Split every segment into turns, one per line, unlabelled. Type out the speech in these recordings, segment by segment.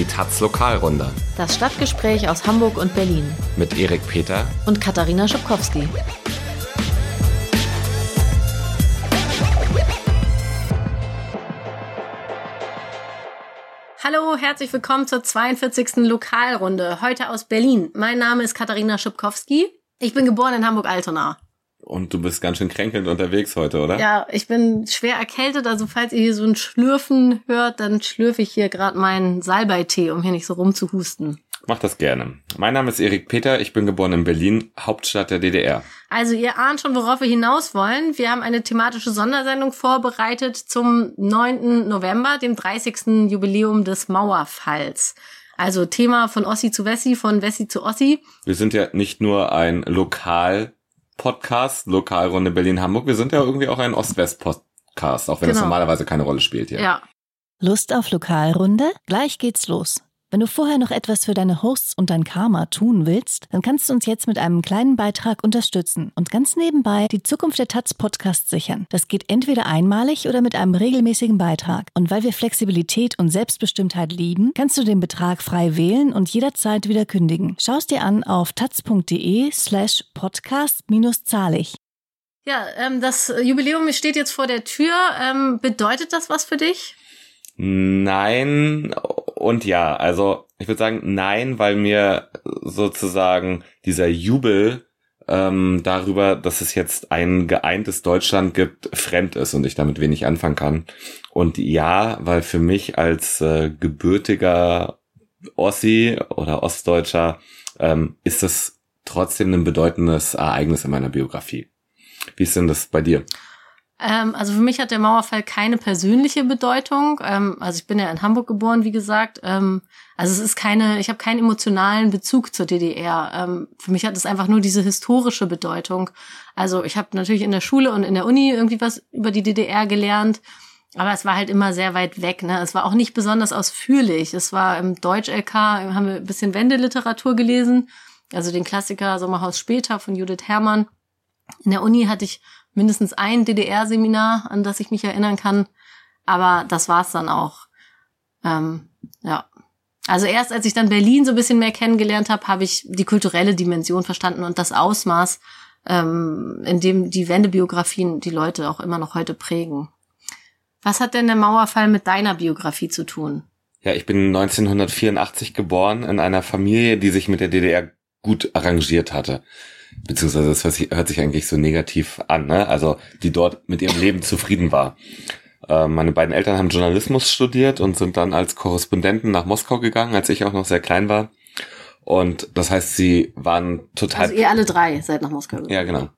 Die Taz Lokalrunde.
Das Stadtgespräch aus Hamburg und Berlin.
Mit Erik Peter
und Katharina Schubkowski. Hallo, herzlich willkommen zur 42. Lokalrunde. Heute aus Berlin. Mein Name ist Katharina Schubkowski. Ich bin geboren in Hamburg-Altona.
Und du bist ganz schön kränkelnd unterwegs heute, oder?
Ja, ich bin schwer erkältet. Also falls ihr hier so ein Schlürfen hört, dann schlürfe ich hier gerade meinen Salbeitee, um hier nicht so rumzuhusten.
Mach das gerne. Mein Name ist Erik Peter, ich bin geboren in Berlin, Hauptstadt der DDR.
Also ihr ahnt schon, worauf wir hinaus wollen. Wir haben eine thematische Sondersendung vorbereitet zum 9. November, dem 30. Jubiläum des Mauerfalls. Also Thema von Ossi zu Wessi, von Wessi zu Ossi.
Wir sind ja nicht nur ein Lokal Podcast, Lokalrunde Berlin-Hamburg. Wir sind ja irgendwie auch ein Ost-West-Podcast, auch wenn genau. es normalerweise keine Rolle spielt hier.
Ja.
Lust auf Lokalrunde? Gleich geht's los. Wenn du vorher noch etwas für deine Hosts und dein Karma tun willst, dann kannst du uns jetzt mit einem kleinen Beitrag unterstützen und ganz nebenbei die Zukunft der Taz Podcast sichern. Das geht entweder einmalig oder mit einem regelmäßigen Beitrag. Und weil wir Flexibilität und Selbstbestimmtheit lieben, kannst du den Betrag frei wählen und jederzeit wieder kündigen. Schau es dir an auf taz.de slash podcast-zahlig.
Ja, ähm, das Jubiläum steht jetzt vor der Tür. Ähm, bedeutet das was für dich?
Nein und ja. Also ich würde sagen nein, weil mir sozusagen dieser Jubel ähm, darüber, dass es jetzt ein geeintes Deutschland gibt, fremd ist und ich damit wenig anfangen kann. Und ja, weil für mich als äh, gebürtiger Ossi oder Ostdeutscher ähm, ist das trotzdem ein bedeutendes Ereignis in meiner Biografie. Wie ist denn das bei dir?
Ähm, also für mich hat der Mauerfall keine persönliche Bedeutung. Ähm, also ich bin ja in Hamburg geboren, wie gesagt. Ähm, also es ist keine, ich habe keinen emotionalen Bezug zur DDR. Ähm, für mich hat es einfach nur diese historische Bedeutung. Also ich habe natürlich in der Schule und in der Uni irgendwie was über die DDR gelernt. Aber es war halt immer sehr weit weg. Ne? Es war auch nicht besonders ausführlich. Es war im Deutsch-LK, haben wir ein bisschen Wendeliteratur gelesen. Also den Klassiker Sommerhaus später von Judith Herrmann. In der Uni hatte ich mindestens ein DDR-Seminar, an das ich mich erinnern kann. Aber das war's dann auch. Ähm, ja. Also erst als ich dann Berlin so ein bisschen mehr kennengelernt habe, habe ich die kulturelle Dimension verstanden und das Ausmaß, ähm, in dem die Wendebiografien die Leute auch immer noch heute prägen. Was hat denn der Mauerfall mit deiner Biografie zu tun?
Ja, ich bin 1984 geboren in einer Familie, die sich mit der DDR gut arrangiert hatte beziehungsweise das hört sich, eigentlich so negativ an, ne? Also die dort mit ihrem Leben zufrieden war. Äh, meine beiden Eltern haben Journalismus studiert und sind dann als Korrespondenten nach Moskau gegangen, als ich auch noch sehr klein war. Und das heißt, sie waren total.
Also ihr alle drei seid nach Moskau
gegangen. Ja, genau.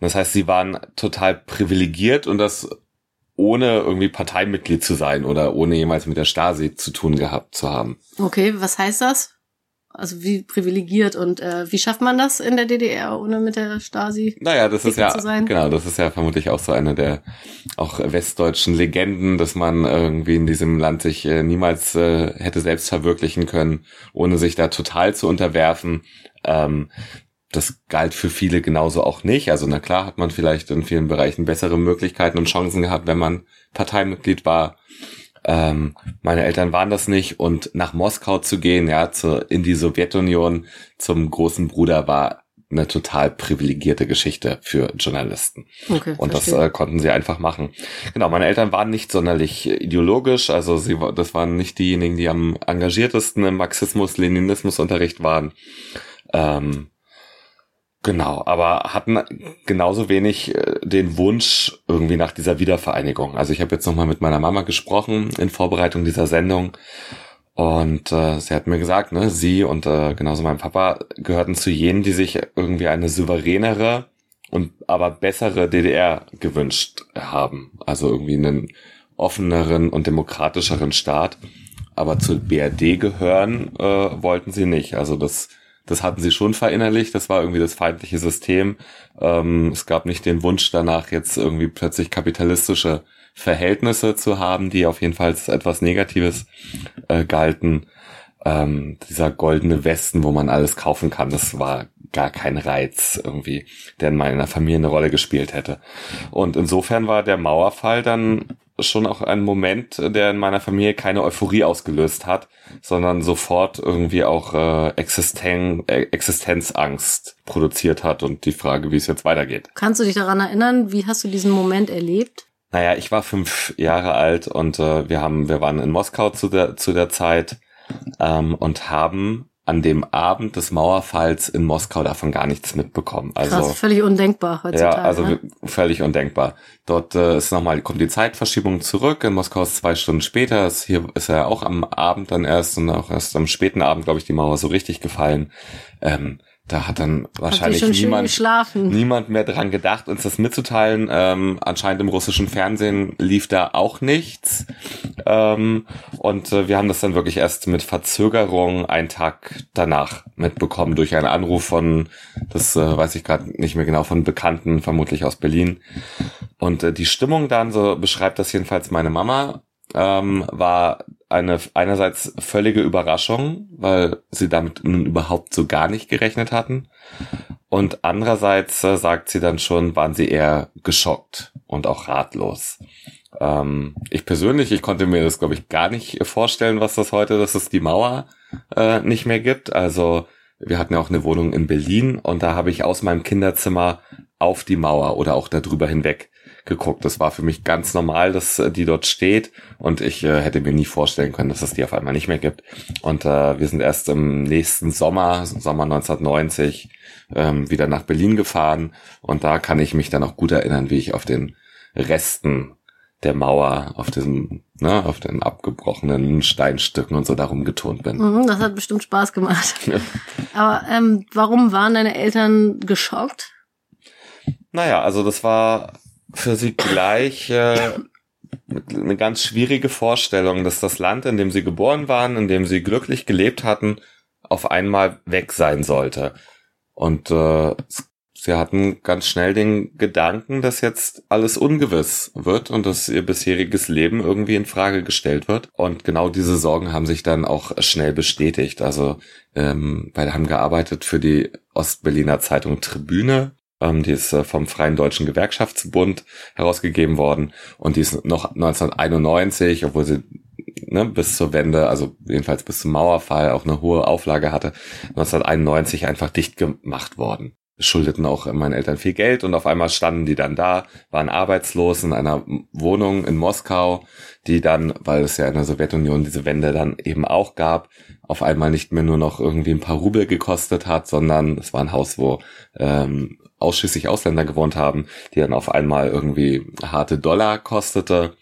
Das heißt, sie waren total privilegiert und das ohne irgendwie Parteimitglied zu sein oder ohne jemals mit der Stasi zu tun gehabt zu haben.
Okay, was heißt das? Also wie privilegiert und äh, wie schafft man das in der DDR, ohne mit der Stasi?
Naja, das ist ja genau, das ist ja vermutlich auch so eine der auch westdeutschen Legenden, dass man irgendwie in diesem Land sich äh, niemals äh, hätte selbst verwirklichen können, ohne sich da total zu unterwerfen. Ähm, das galt für viele genauso auch nicht. Also na klar hat man vielleicht in vielen Bereichen bessere Möglichkeiten und Chancen gehabt, wenn man Parteimitglied war. Ähm, meine Eltern waren das nicht und nach Moskau zu gehen, ja, zu, in die Sowjetunion zum großen Bruder war eine total privilegierte Geschichte für Journalisten. Okay, und verstehe. das äh, konnten sie einfach machen. Genau, meine Eltern waren nicht sonderlich ideologisch, also sie das waren nicht diejenigen, die am engagiertesten im Marxismus-Leninismus-Unterricht waren. Ähm, Genau, aber hatten genauso wenig äh, den Wunsch irgendwie nach dieser Wiedervereinigung. Also ich habe jetzt nochmal mit meiner Mama gesprochen in Vorbereitung dieser Sendung und äh, sie hat mir gesagt, ne, sie und äh, genauso mein Papa gehörten zu jenen, die sich irgendwie eine souveränere und aber bessere DDR gewünscht haben. Also irgendwie einen offeneren und demokratischeren Staat. Aber zur BRD gehören äh, wollten sie nicht. Also das das hatten sie schon verinnerlicht, das war irgendwie das feindliche System. Ähm, es gab nicht den Wunsch danach, jetzt irgendwie plötzlich kapitalistische Verhältnisse zu haben, die auf jeden Fall als etwas Negatives äh, galten. Ähm, dieser goldene Westen, wo man alles kaufen kann, das war gar kein Reiz irgendwie, der in meiner Familie eine Rolle gespielt hätte. Und insofern war der Mauerfall dann schon auch ein Moment, der in meiner Familie keine Euphorie ausgelöst hat, sondern sofort irgendwie auch äh, Existen äh, Existenzangst produziert hat und die Frage, wie es jetzt weitergeht.
Kannst du dich daran erinnern, wie hast du diesen Moment erlebt?
Naja, ich war fünf Jahre alt und äh, wir haben, wir waren in Moskau zu der zu der Zeit ähm, und haben an dem Abend des Mauerfalls in Moskau davon gar nichts mitbekommen. Also
Krass, völlig undenkbar heutzutage.
Ja, also
ne?
völlig undenkbar. Dort äh, ist nochmal, kommt die Zeitverschiebung zurück. In Moskau ist zwei Stunden später. Ist, hier ist ja auch am Abend dann erst und auch erst am späten Abend, glaube ich, die Mauer so richtig gefallen. Ähm, da hat dann wahrscheinlich
schön
niemand, niemand mehr dran gedacht, uns das mitzuteilen. Ähm, anscheinend im russischen Fernsehen lief da auch nichts. Ähm, und äh, wir haben das dann wirklich erst mit Verzögerung einen Tag danach mitbekommen durch einen Anruf von, das äh, weiß ich gerade nicht mehr genau, von Bekannten, vermutlich aus Berlin. Und äh, die Stimmung dann, so beschreibt das jedenfalls meine Mama, ähm, war eine einerseits völlige Überraschung, weil sie damit nun überhaupt so gar nicht gerechnet hatten. Und andererseits äh, sagt sie dann schon, waren sie eher geschockt und auch ratlos. Ähm, ich persönlich, ich konnte mir das, glaube ich, gar nicht vorstellen, was das heute, dass es die Mauer äh, nicht mehr gibt. Also wir hatten ja auch eine Wohnung in Berlin und da habe ich aus meinem Kinderzimmer auf die Mauer oder auch darüber hinweg geguckt. Das war für mich ganz normal, dass äh, die dort steht und ich äh, hätte mir nie vorstellen können, dass es die auf einmal nicht mehr gibt. Und äh, wir sind erst im nächsten Sommer, Sommer 1990, ähm, wieder nach Berlin gefahren und da kann ich mich dann auch gut erinnern, wie ich auf den Resten der Mauer, auf diesem, ne, auf den abgebrochenen Steinstücken und so darum getont bin.
Mhm, das hat bestimmt Spaß gemacht. Aber ähm, warum waren deine Eltern geschockt?
Naja, also das war für sie gleich äh, eine ganz schwierige Vorstellung, dass das Land, in dem sie geboren waren, in dem sie glücklich gelebt hatten, auf einmal weg sein sollte. Und äh, sie hatten ganz schnell den Gedanken, dass jetzt alles ungewiss wird und dass ihr bisheriges Leben irgendwie in Frage gestellt wird. Und genau diese Sorgen haben sich dann auch schnell bestätigt. Also ähm, beide haben gearbeitet für die Ostberliner Zeitung Tribüne ähm, die ist äh, vom Freien Deutschen Gewerkschaftsbund herausgegeben worden. Und die ist noch 1991, obwohl sie ne, bis zur Wende, also jedenfalls bis zum Mauerfall auch eine hohe Auflage hatte, 1991 einfach dicht gemacht worden. Schuldeten auch meinen Eltern viel Geld und auf einmal standen die dann da, waren arbeitslos in einer Wohnung in Moskau, die dann, weil es ja in der Sowjetunion diese Wende dann eben auch gab, auf einmal nicht mehr nur noch irgendwie ein paar Rubel gekostet hat, sondern es war ein Haus, wo ähm, ausschließlich Ausländer gewohnt haben, die dann auf einmal irgendwie harte Dollar kostete.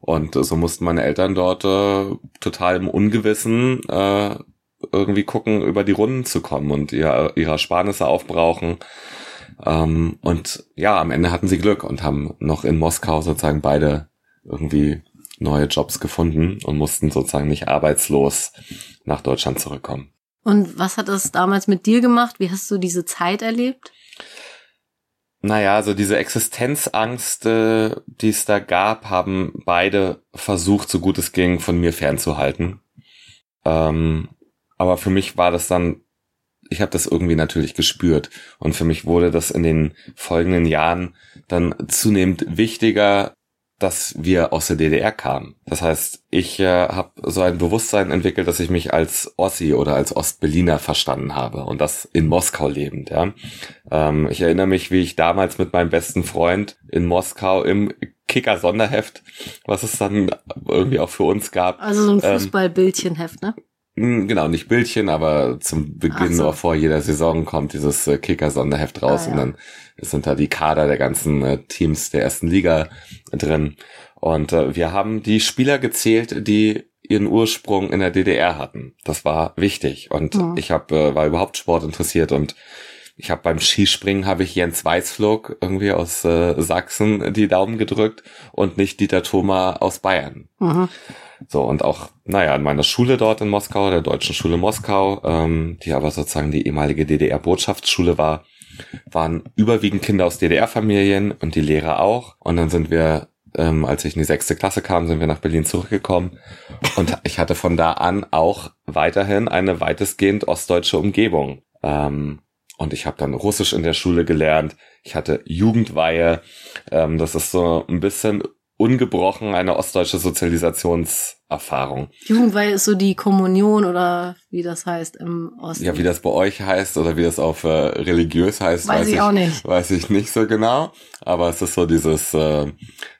Und so mussten meine Eltern dort äh, total im Ungewissen äh, irgendwie gucken, über die Runden zu kommen und ihr, ihre Sparnisse aufbrauchen. Ähm, und ja, am Ende hatten sie Glück und haben noch in Moskau sozusagen beide irgendwie neue Jobs gefunden und mussten sozusagen nicht arbeitslos nach Deutschland zurückkommen.
Und was hat das damals mit dir gemacht? Wie hast du diese Zeit erlebt?
Naja, also diese Existenzangst, die es da gab, haben beide versucht, so gut es ging, von mir fernzuhalten. Ähm, aber für mich war das dann, ich habe das irgendwie natürlich gespürt. Und für mich wurde das in den folgenden Jahren dann zunehmend wichtiger, dass wir aus der DDR kamen. Das heißt, ich äh, habe so ein Bewusstsein entwickelt, dass ich mich als Ossi oder als Ostberliner verstanden habe und das in Moskau lebend. Ja. Ähm, ich erinnere mich, wie ich damals mit meinem besten Freund in Moskau im Kicker Sonderheft, was es dann irgendwie auch für uns gab.
Also so ein ähm, Fußballbildchenheft, ne?
Hm, genau, nicht Bildchen, aber zum Beginn so. oder vor jeder Saison kommt dieses äh, Kicker-Sonderheft raus ah, ja. und dann sind da die Kader der ganzen äh, Teams der ersten Liga drin. Und äh, wir haben die Spieler gezählt, die ihren Ursprung in der DDR hatten. Das war wichtig. Und ja. ich hab, äh, war überhaupt Sport interessiert und ich habe beim Skispringen habe ich Jens Weißflog irgendwie aus äh, Sachsen die Daumen gedrückt und nicht Dieter Thoma aus Bayern. Mhm. So, und auch, naja, in meiner Schule dort in Moskau, der Deutschen Schule Moskau, ähm, die aber sozusagen die ehemalige DDR-Botschaftsschule war, waren überwiegend Kinder aus DDR-Familien und die Lehrer auch. Und dann sind wir, ähm, als ich in die sechste Klasse kam, sind wir nach Berlin zurückgekommen. Und ich hatte von da an auch weiterhin eine weitestgehend ostdeutsche Umgebung. Ähm, und ich habe dann Russisch in der Schule gelernt. Ich hatte Jugendweihe. Ähm, das ist so ein bisschen ungebrochen eine ostdeutsche Sozialisationserfahrung.
Jugendweihe ist so die Kommunion oder wie das heißt im Osten.
Ja, wie das bei euch heißt oder wie das auf äh, religiös heißt,
weiß, weiß ich auch nicht.
Weiß ich nicht so genau. Aber es ist so dieses äh,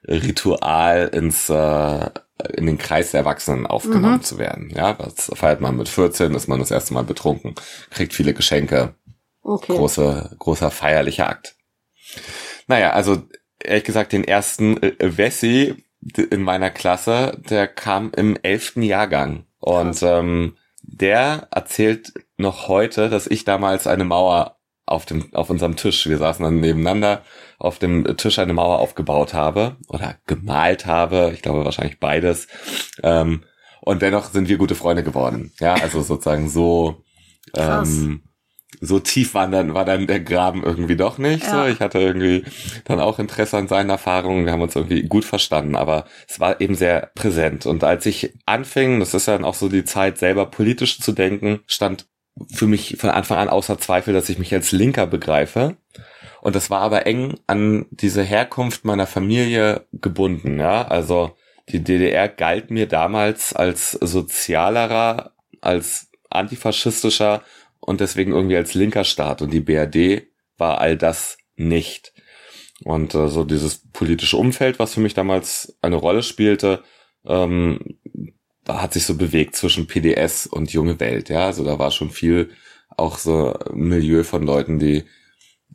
Ritual ins äh, in den Kreis der Erwachsenen aufgenommen mhm. zu werden. Ja, das feiert man mit 14, ist man das erste Mal betrunken, kriegt viele Geschenke. Okay. Große, großer feierlicher Akt. Naja, also ehrlich gesagt, den ersten äh, Wessi in meiner Klasse, der kam im elften Jahrgang. Und ähm, der erzählt noch heute, dass ich damals eine Mauer auf dem auf unserem Tisch, wir saßen dann nebeneinander, auf dem Tisch eine Mauer aufgebaut habe oder gemalt habe. Ich glaube wahrscheinlich beides. Ähm, und dennoch sind wir gute Freunde geworden. Ja, also sozusagen so ähm, so tief war dann, war dann der Graben irgendwie doch nicht. Ja. So, ich hatte irgendwie dann auch Interesse an seinen Erfahrungen. Wir haben uns irgendwie gut verstanden, aber es war eben sehr präsent. Und als ich anfing, das ist ja dann auch so die Zeit, selber politisch zu denken, stand für mich von Anfang an außer Zweifel, dass ich mich als Linker begreife. Und das war aber eng an diese Herkunft meiner Familie gebunden, ja. Also die DDR galt mir damals als sozialerer, als antifaschistischer und deswegen irgendwie als linker Staat und die BRD war all das nicht. Und äh, so dieses politische Umfeld, was für mich damals eine Rolle spielte, ähm, da hat sich so bewegt zwischen PDS und junge Welt, ja, also da war schon viel auch so Milieu von Leuten, die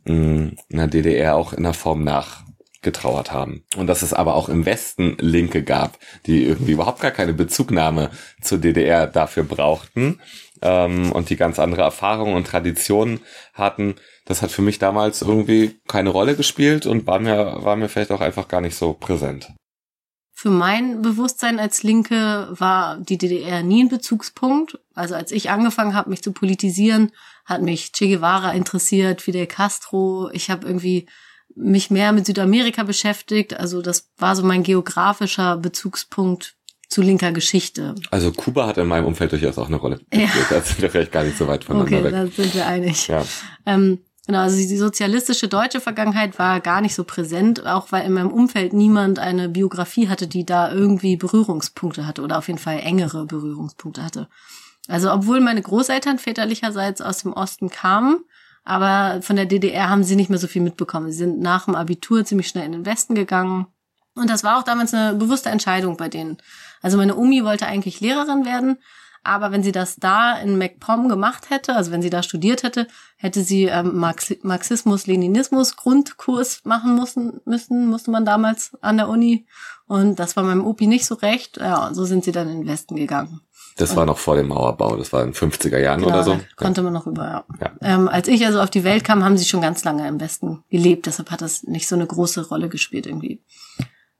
mh, mm, in der DDR auch in der Form nachgetrauert haben. Und dass es aber auch im Westen Linke gab, die irgendwie überhaupt gar keine Bezugnahme zur DDR dafür brauchten ähm, und die ganz andere Erfahrungen und Traditionen hatten, das hat für mich damals irgendwie keine Rolle gespielt und war mir, war mir vielleicht auch einfach gar nicht so präsent.
Für mein Bewusstsein als Linke war die DDR nie ein Bezugspunkt. Also als ich angefangen habe, mich zu politisieren, hat mich Che Guevara interessiert, Fidel Castro. Ich habe irgendwie mich mehr mit Südamerika beschäftigt. Also das war so mein geografischer Bezugspunkt zu linker Geschichte.
Also Kuba hat in meinem Umfeld durchaus auch eine Rolle. Ja. Da sind wir vielleicht gar nicht so weit voneinander
okay,
weg.
da sind wir einig. Ja. Ähm, genau, also die sozialistische deutsche Vergangenheit war gar nicht so präsent, auch weil in meinem Umfeld niemand eine Biografie hatte, die da irgendwie Berührungspunkte hatte oder auf jeden Fall engere Berührungspunkte hatte. Also obwohl meine Großeltern väterlicherseits aus dem Osten kamen, aber von der DDR haben sie nicht mehr so viel mitbekommen. Sie sind nach dem Abitur ziemlich schnell in den Westen gegangen. Und das war auch damals eine bewusste Entscheidung bei denen. Also meine Omi wollte eigentlich Lehrerin werden, aber wenn sie das da in MacPom gemacht hätte, also wenn sie da studiert hätte, hätte sie ähm, Marx Marxismus, Leninismus Grundkurs machen müssen, müssen, musste man damals an der Uni. Und das war meinem Opi nicht so recht. Ja, so sind sie dann in den Westen gegangen.
Das war noch vor dem Mauerbau, das war in den 50er Jahren genau, oder so.
Konnte man noch über, ja. ja. Ähm, als ich also auf die Welt kam, haben sie schon ganz lange im Westen gelebt, deshalb hat das nicht so eine große Rolle gespielt irgendwie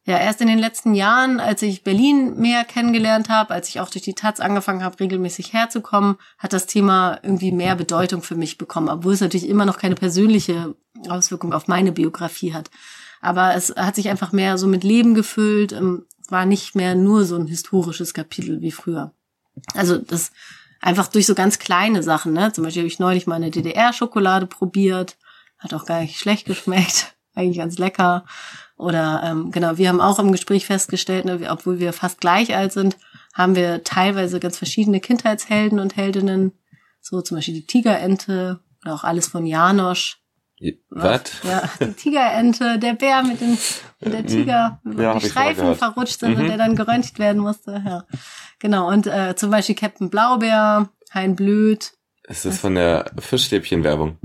ja, erst in den letzten Jahren, als ich Berlin mehr kennengelernt habe, als ich auch durch die Taz angefangen habe, regelmäßig herzukommen, hat das Thema irgendwie mehr Bedeutung für mich bekommen, obwohl es natürlich immer noch keine persönliche Auswirkung auf meine Biografie hat. Aber es hat sich einfach mehr so mit Leben gefüllt, ähm, war nicht mehr nur so ein historisches Kapitel wie früher. Also das einfach durch so ganz kleine Sachen, ne? Zum Beispiel habe ich neulich mal eine DDR-Schokolade probiert, hat auch gar nicht schlecht geschmeckt, eigentlich ganz lecker. Oder ähm, genau, wir haben auch im Gespräch festgestellt, ne, obwohl wir fast gleich alt sind, haben wir teilweise ganz verschiedene Kindheitshelden und Heldinnen. So zum Beispiel die Tigerente oder auch alles von Janosch.
Was?
Ja, die Tigerente, der Bär mit, den, mit der Tiger, ja, die Streifen verrutscht sind mhm. und der dann geröntgt werden musste. Ja, genau. Und äh, zum Beispiel Captain Blaubeer, Hein Blöd.
Ist das von der Fischstäbchen-Werbung?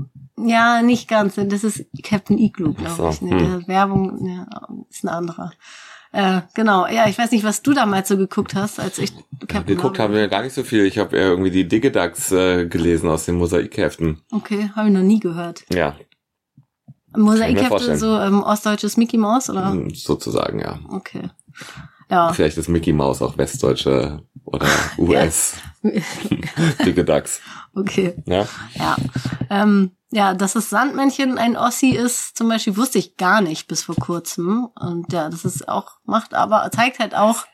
Ja, nicht ganz. Das ist Captain Igloo, glaube ich. Nee, hm. Werbung ja, ist ein anderer. Äh, genau, ja, ich weiß nicht, was du damals so geguckt hast, als ich
Captain ja, Geguckt haben wir gar nicht so viel. Ich habe eher irgendwie die Digidax äh, gelesen aus den Mosaikheften.
Okay, habe ich noch nie gehört.
Ja.
Mosaikhefte, so ähm, ostdeutsches Mickey Mouse, oder?
Hm, sozusagen, ja.
Okay. Ja.
Vielleicht ist Mickey Mouse auch westdeutsche oder US. Digidax.
Okay.
Ja.
Ja. Ähm, ja, dass das Sandmännchen ein Ossi ist, zum Beispiel wusste ich gar nicht bis vor kurzem. Und ja, das ist auch, macht aber, zeigt halt auch,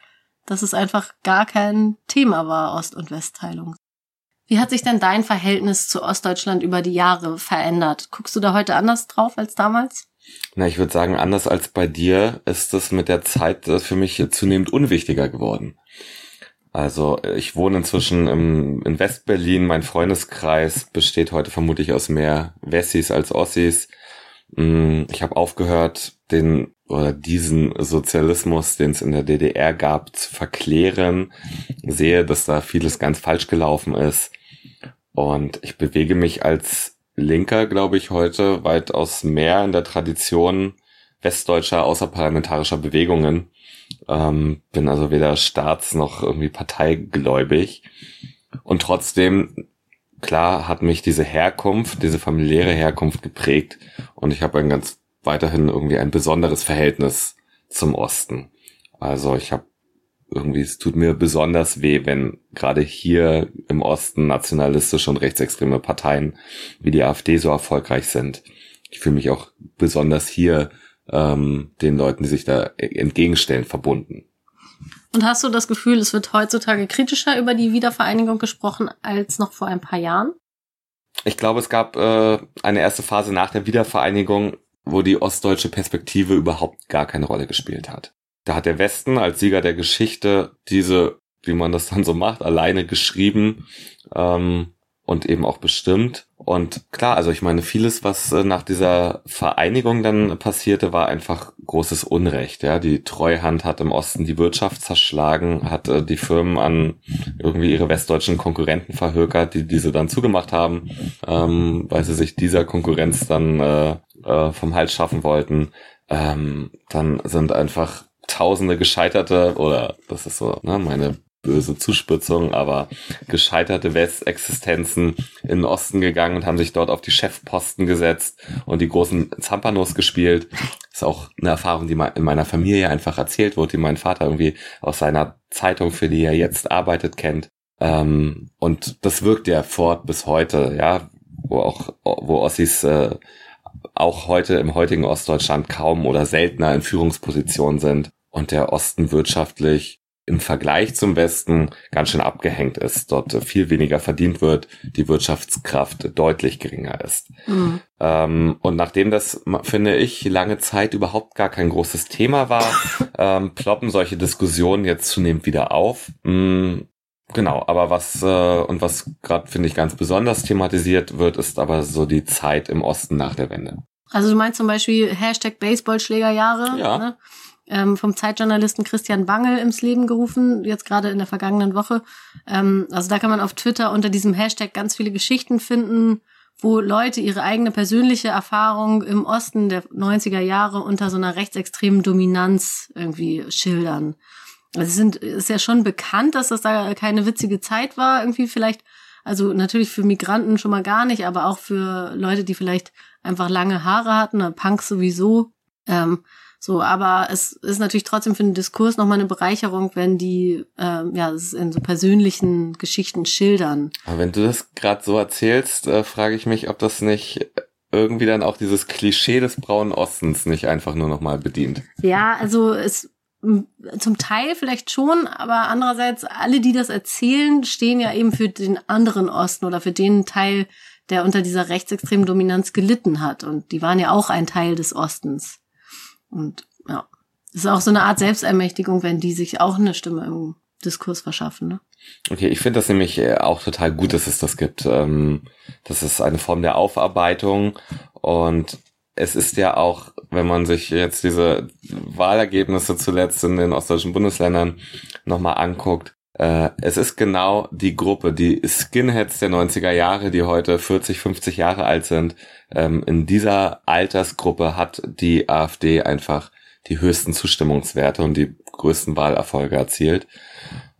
dass es einfach gar kein Thema war, Ost- und Westteilung. Wie hat sich denn dein Verhältnis zu Ostdeutschland über die Jahre verändert? Guckst du da heute anders drauf als damals?
Na, ich würde sagen, anders als bei dir ist es mit der Zeit für mich zunehmend unwichtiger geworden. Also ich wohne inzwischen im, in Westberlin. Mein Freundeskreis besteht heute vermutlich aus mehr Wessis als Ossis. Mm, ich habe aufgehört, den oder diesen Sozialismus, den es in der DDR gab, zu verklären. Sehe, dass da vieles ganz falsch gelaufen ist. Und ich bewege mich als Linker, glaube ich, heute weitaus mehr in der Tradition westdeutscher außerparlamentarischer Bewegungen. Ähm, bin also weder staats- noch irgendwie parteigläubig. Und trotzdem, klar, hat mich diese Herkunft, diese familiäre Herkunft geprägt. Und ich habe ein ganz weiterhin irgendwie ein besonderes Verhältnis zum Osten. Also ich habe irgendwie, es tut mir besonders weh, wenn gerade hier im Osten nationalistische und rechtsextreme Parteien wie die AfD so erfolgreich sind. Ich fühle mich auch besonders hier ähm, den Leuten, die sich da entgegenstellen, verbunden.
Und hast du das Gefühl, es wird heutzutage kritischer über die Wiedervereinigung gesprochen als noch vor ein paar Jahren?
Ich glaube, es gab äh, eine erste Phase nach der Wiedervereinigung, wo die ostdeutsche Perspektive überhaupt gar keine Rolle gespielt hat. Da hat der Westen als Sieger der Geschichte diese, wie man das dann so macht, alleine geschrieben ähm, und eben auch bestimmt. Und klar, also ich meine, vieles, was äh, nach dieser Vereinigung dann passierte, war einfach großes Unrecht. Ja, die Treuhand hat im Osten die Wirtschaft zerschlagen, hat äh, die Firmen an irgendwie ihre westdeutschen Konkurrenten verhökert, die diese dann zugemacht haben, ähm, weil sie sich dieser Konkurrenz dann äh, äh, vom Hals schaffen wollten. Ähm, dann sind einfach Tausende gescheiterte oder das ist so ne, meine böse Zuspitzung, aber gescheiterte Westexistenzen in den Osten gegangen und haben sich dort auf die Chefposten gesetzt und die großen Zampanos gespielt. Das ist auch eine Erfahrung, die in meiner Familie einfach erzählt wurde, die mein Vater irgendwie aus seiner Zeitung, für die er jetzt arbeitet, kennt. Ähm, und das wirkt ja fort bis heute, ja, wo auch, wo Ossis äh, auch heute im heutigen Ostdeutschland kaum oder seltener in Führungspositionen sind und der Osten wirtschaftlich im Vergleich zum Westen ganz schön abgehängt ist, dort viel weniger verdient wird, die Wirtschaftskraft deutlich geringer ist. Mhm. Ähm, und nachdem das, finde ich, lange Zeit überhaupt gar kein großes Thema war, ähm, ploppen solche Diskussionen jetzt zunehmend wieder auf. Mhm. Genau, aber was äh, und was gerade finde ich ganz besonders thematisiert wird, ist aber so die Zeit im Osten nach der Wende.
Also du meinst zum Beispiel Hashtag Baseballschlägerjahre?
Ja. Ne?
Ähm, vom Zeitjournalisten Christian Bangel ins Leben gerufen, jetzt gerade in der vergangenen Woche. Ähm, also da kann man auf Twitter unter diesem Hashtag ganz viele Geschichten finden, wo Leute ihre eigene persönliche Erfahrung im Osten der 90er Jahre unter so einer rechtsextremen Dominanz irgendwie schildern. Also es sind, ist ja schon bekannt, dass das da keine witzige Zeit war, irgendwie vielleicht, also natürlich für Migranten schon mal gar nicht, aber auch für Leute, die vielleicht einfach lange Haare hatten, Punks sowieso. Ähm, so, aber es ist natürlich trotzdem für den Diskurs nochmal eine Bereicherung, wenn die ähm, ja in so persönlichen Geschichten schildern.
Aber wenn du das gerade so erzählst, äh, frage ich mich, ob das nicht irgendwie dann auch dieses Klischee des braunen Ostens nicht einfach nur nochmal bedient.
Ja, also es zum Teil vielleicht schon, aber andererseits alle, die das erzählen, stehen ja eben für den anderen Osten oder für den Teil, der unter dieser rechtsextremen Dominanz gelitten hat. Und die waren ja auch ein Teil des Ostens. Und ja, ist auch so eine Art Selbstermächtigung, wenn die sich auch eine Stimme im Diskurs verschaffen. Ne?
Okay, ich finde das nämlich äh, auch total gut, dass es das gibt. Ähm, das ist eine Form der Aufarbeitung und es ist ja auch, wenn man sich jetzt diese Wahlergebnisse zuletzt in den ostdeutschen Bundesländern nochmal anguckt, äh, es ist genau die Gruppe, die Skinheads der 90er Jahre, die heute 40, 50 Jahre alt sind. Ähm, in dieser Altersgruppe hat die AfD einfach die höchsten Zustimmungswerte und die größten Wahlerfolge erzielt.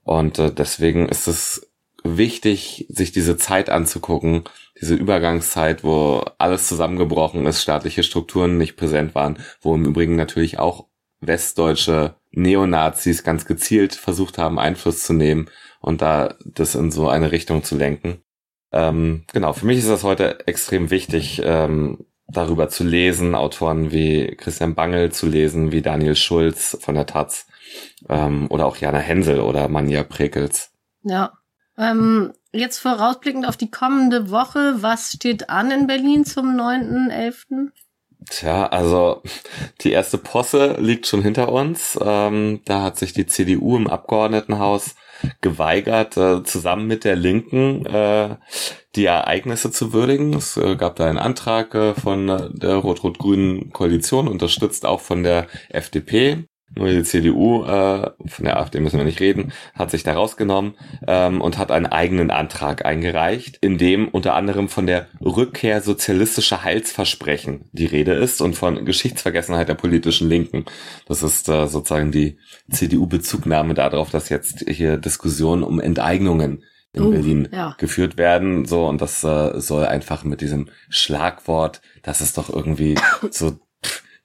Und äh, deswegen ist es wichtig, sich diese Zeit anzugucken, diese Übergangszeit, wo alles zusammengebrochen ist, staatliche Strukturen nicht präsent waren, wo im Übrigen natürlich auch westdeutsche Neonazis ganz gezielt versucht haben, Einfluss zu nehmen und da das in so eine Richtung zu lenken. Ähm, genau, für mich ist das heute extrem wichtig, ähm, darüber zu lesen, Autoren wie Christian Bangel zu lesen, wie Daniel Schulz von der Taz ähm, oder auch Jana Hensel oder Manja Prekels.
Ja. Ähm, jetzt vorausblickend auf die kommende Woche, was steht an in Berlin zum 9.11.?
Tja, also die erste Posse liegt schon hinter uns. Ähm, da hat sich die CDU im Abgeordnetenhaus geweigert, äh, zusammen mit der Linken äh, die Ereignisse zu würdigen. Es äh, gab da einen Antrag äh, von der rot-rot-grünen Koalition, unterstützt auch von der FDP. Nur die CDU, äh, von der AfD müssen wir nicht reden, hat sich da rausgenommen ähm, und hat einen eigenen Antrag eingereicht, in dem unter anderem von der Rückkehr sozialistischer Heilsversprechen die Rede ist und von Geschichtsvergessenheit der politischen Linken. Das ist äh, sozusagen die CDU-Bezugnahme darauf, dass jetzt hier Diskussionen um Enteignungen in uh, Berlin ja. geführt werden. So, und das äh, soll einfach mit diesem Schlagwort, das ist doch irgendwie so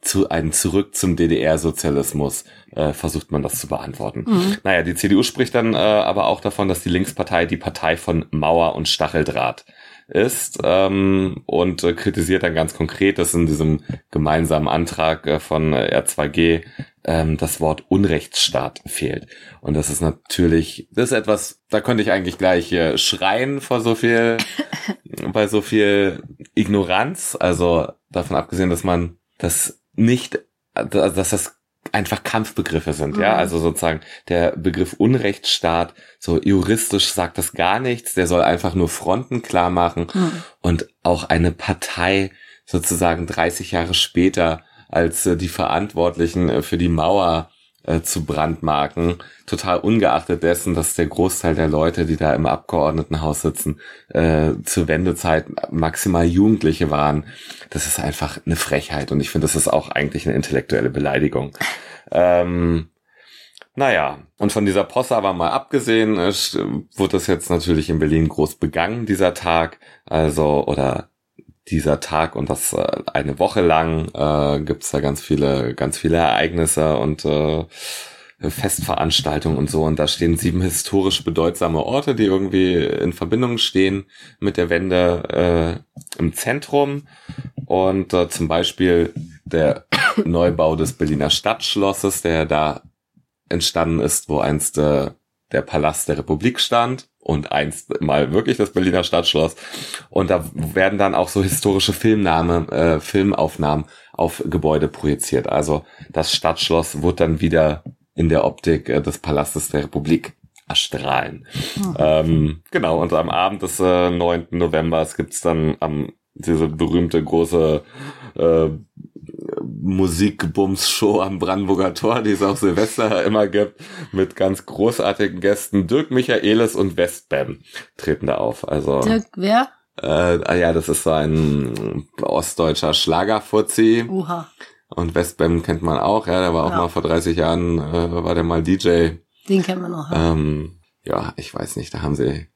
zu einem Zurück zum DDR-Sozialismus äh, versucht man das zu beantworten. Mhm. Naja, die CDU spricht dann äh, aber auch davon, dass die Linkspartei die Partei von Mauer und Stacheldraht ist ähm, und äh, kritisiert dann ganz konkret, dass in diesem gemeinsamen Antrag äh, von äh, R2G ähm, das Wort Unrechtsstaat fehlt. Und das ist natürlich, das ist etwas, da könnte ich eigentlich gleich äh, schreien vor so viel, bei so viel Ignoranz. Also davon abgesehen, dass man das nicht, dass das einfach Kampfbegriffe sind, mhm. ja, also sozusagen der Begriff Unrechtsstaat, so juristisch sagt das gar nichts, der soll einfach nur Fronten klar machen mhm. und auch eine Partei sozusagen 30 Jahre später als äh, die Verantwortlichen äh, für die Mauer äh, zu brandmarken, total ungeachtet dessen, dass der Großteil der Leute, die da im Abgeordnetenhaus sitzen, äh, zur Wendezeit maximal Jugendliche waren. Das ist einfach eine Frechheit und ich finde, das ist auch eigentlich eine intellektuelle Beleidigung. Ähm, naja, und von dieser Posse aber mal abgesehen, äh, wurde das jetzt natürlich in Berlin groß begangen, dieser Tag. Also, oder dieser Tag und das äh, eine Woche lang äh, gibt da ganz viele, ganz viele Ereignisse und äh, Festveranstaltungen und so. Und da stehen sieben historisch bedeutsame Orte, die irgendwie in Verbindung stehen mit der Wende äh, im Zentrum. Und äh, zum Beispiel der Neubau des Berliner Stadtschlosses, der da entstanden ist, wo einst äh, der Palast der Republik stand und einst mal wirklich das Berliner Stadtschloss. Und da werden dann auch so historische Filmnahme, äh, Filmaufnahmen auf Gebäude projiziert. Also das Stadtschloss wird dann wieder in der Optik äh, des Palastes der Republik erstrahlen. Mhm. Ähm, genau, und am Abend des äh, 9. November gibt's dann am diese berühmte große äh, Musikbums-Show am Brandenburger Tor, die es auch Silvester immer gibt, mit ganz großartigen Gästen. Dirk Michaelis und Westbam treten da auf. Also
Dirk, wer?
Äh, ah ja, das ist so ein ostdeutscher Schlagerfuzzi.
Uha.
Und Westbam kennt man auch, ja, der war auch ja. mal vor 30 Jahren, äh, war der mal DJ.
Den kennt man auch.
Ja. Ähm, ja, ich weiß nicht, da haben sie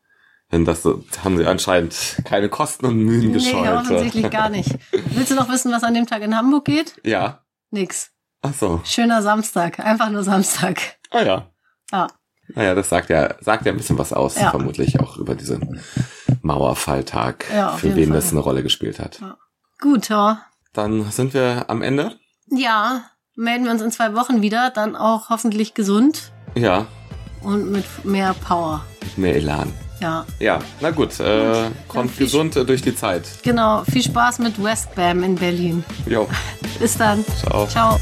denn das haben sie anscheinend keine Kosten und Mühen nee, gescheut. Nee,
offensichtlich gar nicht. Willst du noch wissen, was an dem Tag in Hamburg geht?
Ja.
Nix.
Ach so.
Schöner Samstag. Einfach nur Samstag.
Ah ja.
Ja.
Naja, das sagt ja, sagt ja ein bisschen was aus, ja. vermutlich auch über diesen Mauerfalltag, ja, für wen Fall. das eine Rolle gespielt hat. Ja.
Gut, ja.
Dann sind wir am Ende.
Ja, melden wir uns in zwei Wochen wieder, dann auch hoffentlich gesund.
Ja.
Und mit mehr Power. Mit
mehr Elan.
Ja.
Ja, na gut, äh, kommt gesund durch die Zeit.
Genau, viel Spaß mit Westbam in Berlin.
Jo.
Bis dann.
Ciao.
Ciao.